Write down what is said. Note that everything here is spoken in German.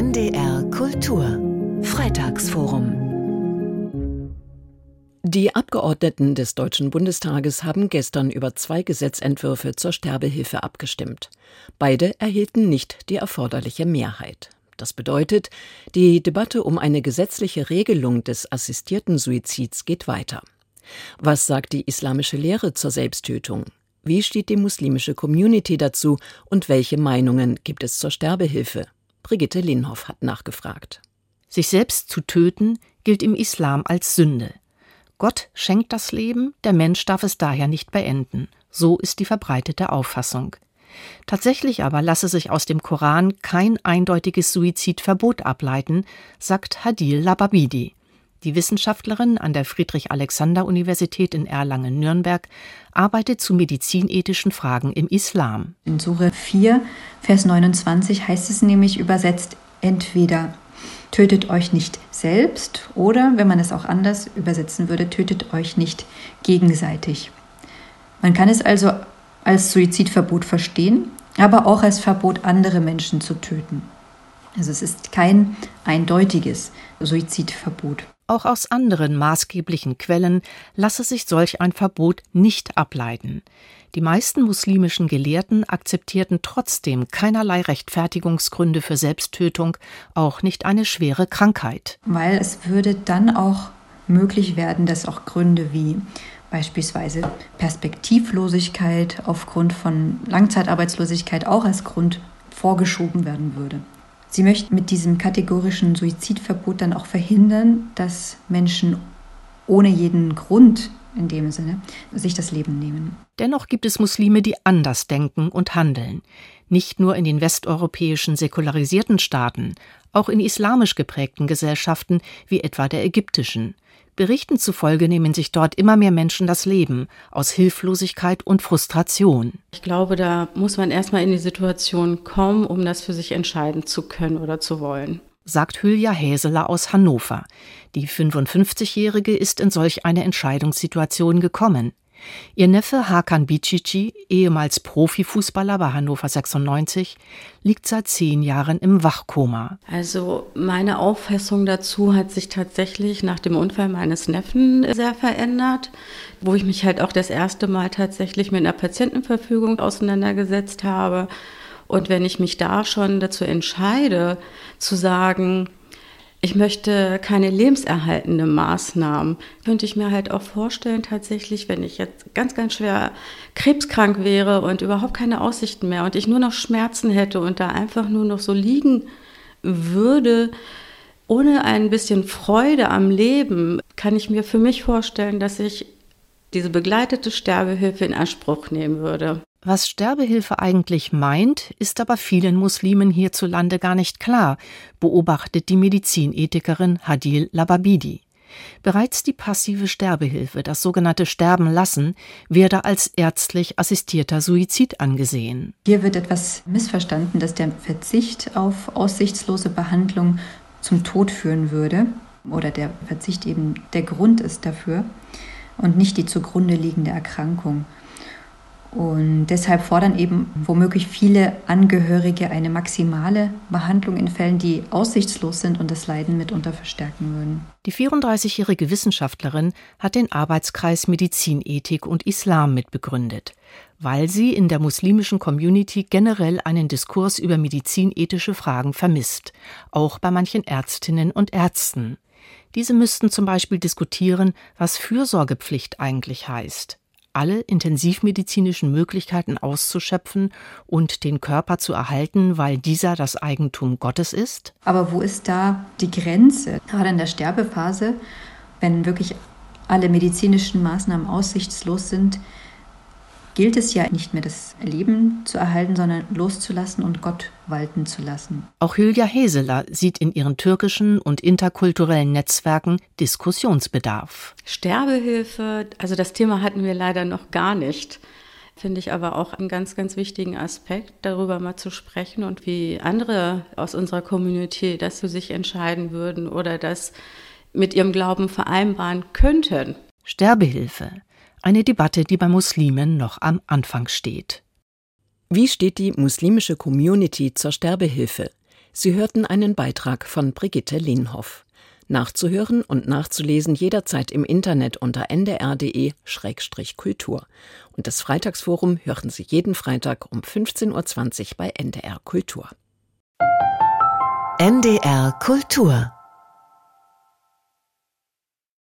NDR Kultur Freitagsforum Die Abgeordneten des Deutschen Bundestages haben gestern über zwei Gesetzentwürfe zur Sterbehilfe abgestimmt. Beide erhielten nicht die erforderliche Mehrheit. Das bedeutet, die Debatte um eine gesetzliche Regelung des assistierten Suizids geht weiter. Was sagt die islamische Lehre zur Selbsttötung? Wie steht die muslimische Community dazu und welche Meinungen gibt es zur Sterbehilfe? Brigitte Linhoff hat nachgefragt. Sich selbst zu töten gilt im Islam als Sünde. Gott schenkt das Leben, der Mensch darf es daher nicht beenden. So ist die verbreitete Auffassung. Tatsächlich aber lasse sich aus dem Koran kein eindeutiges Suizidverbot ableiten, sagt Hadil Lababidi. Die Wissenschaftlerin an der Friedrich-Alexander-Universität in Erlangen-Nürnberg arbeitet zu medizinethischen Fragen im Islam. In Sure 4, Vers 29 heißt es nämlich übersetzt entweder tötet euch nicht selbst oder, wenn man es auch anders übersetzen würde, tötet euch nicht gegenseitig. Man kann es also als Suizidverbot verstehen, aber auch als Verbot, andere Menschen zu töten. Also es ist kein eindeutiges Suizidverbot. Auch aus anderen maßgeblichen Quellen lasse sich solch ein Verbot nicht ableiten. Die meisten muslimischen Gelehrten akzeptierten trotzdem keinerlei Rechtfertigungsgründe für Selbsttötung, auch nicht eine schwere Krankheit. Weil es würde dann auch möglich werden, dass auch Gründe wie beispielsweise Perspektivlosigkeit aufgrund von Langzeitarbeitslosigkeit auch als Grund vorgeschoben werden würde. Sie möchten mit diesem kategorischen Suizidverbot dann auch verhindern, dass Menschen ohne jeden Grund in dem Sinne sich das Leben nehmen. Dennoch gibt es Muslime, die anders denken und handeln. Nicht nur in den westeuropäischen säkularisierten Staaten, auch in islamisch geprägten Gesellschaften wie etwa der ägyptischen. Berichten zufolge nehmen sich dort immer mehr Menschen das Leben aus Hilflosigkeit und Frustration. Ich glaube, da muss man erstmal in die Situation kommen, um das für sich entscheiden zu können oder zu wollen. Sagt Hülya Häseler aus Hannover. Die 55-Jährige ist in solch eine Entscheidungssituation gekommen. Ihr Neffe Hakan Bicici, ehemals Profifußballer bei Hannover 96, liegt seit zehn Jahren im Wachkoma. Also meine Auffassung dazu hat sich tatsächlich nach dem Unfall meines Neffen sehr verändert, wo ich mich halt auch das erste Mal tatsächlich mit einer Patientenverfügung auseinandergesetzt habe. Und wenn ich mich da schon dazu entscheide, zu sagen, ich möchte keine lebenserhaltende Maßnahmen. Könnte ich mir halt auch vorstellen, tatsächlich, wenn ich jetzt ganz, ganz schwer krebskrank wäre und überhaupt keine Aussichten mehr und ich nur noch Schmerzen hätte und da einfach nur noch so liegen würde, ohne ein bisschen Freude am Leben, kann ich mir für mich vorstellen, dass ich diese begleitete Sterbehilfe in Anspruch nehmen würde. Was Sterbehilfe eigentlich meint, ist aber vielen Muslimen hierzulande gar nicht klar, beobachtet die Medizinethikerin Hadil Lababidi. Bereits die passive Sterbehilfe, das sogenannte Sterben lassen, werde als ärztlich assistierter Suizid angesehen. Hier wird etwas missverstanden, dass der Verzicht auf aussichtslose Behandlung zum Tod führen würde oder der Verzicht eben der Grund ist dafür und nicht die zugrunde liegende Erkrankung. Und deshalb fordern eben womöglich viele Angehörige eine maximale Behandlung in Fällen, die aussichtslos sind und das Leiden mitunter verstärken würden. Die 34-jährige Wissenschaftlerin hat den Arbeitskreis Medizinethik und Islam mitbegründet, weil sie in der muslimischen Community generell einen Diskurs über medizinethische Fragen vermisst, auch bei manchen Ärztinnen und Ärzten. Diese müssten zum Beispiel diskutieren, was Fürsorgepflicht eigentlich heißt alle intensivmedizinischen Möglichkeiten auszuschöpfen und den Körper zu erhalten, weil dieser das Eigentum Gottes ist? Aber wo ist da die Grenze? Gerade in der Sterbephase, wenn wirklich alle medizinischen Maßnahmen aussichtslos sind, gilt es ja nicht mehr, das Leben zu erhalten, sondern loszulassen und Gott walten zu lassen. Auch Hülya Heseler sieht in ihren türkischen und interkulturellen Netzwerken Diskussionsbedarf. Sterbehilfe, also das Thema hatten wir leider noch gar nicht. Finde ich aber auch einen ganz, ganz wichtigen Aspekt, darüber mal zu sprechen und wie andere aus unserer Community das für sich entscheiden würden oder das mit ihrem Glauben vereinbaren könnten. Sterbehilfe eine Debatte, die bei Muslimen noch am Anfang steht. Wie steht die muslimische Community zur Sterbehilfe? Sie hörten einen Beitrag von Brigitte Lienhoff. Nachzuhören und nachzulesen jederzeit im Internet unter ndr.de-kultur. Und das Freitagsforum hören Sie jeden Freitag um 15.20 Uhr bei NDR Kultur. NDR Kultur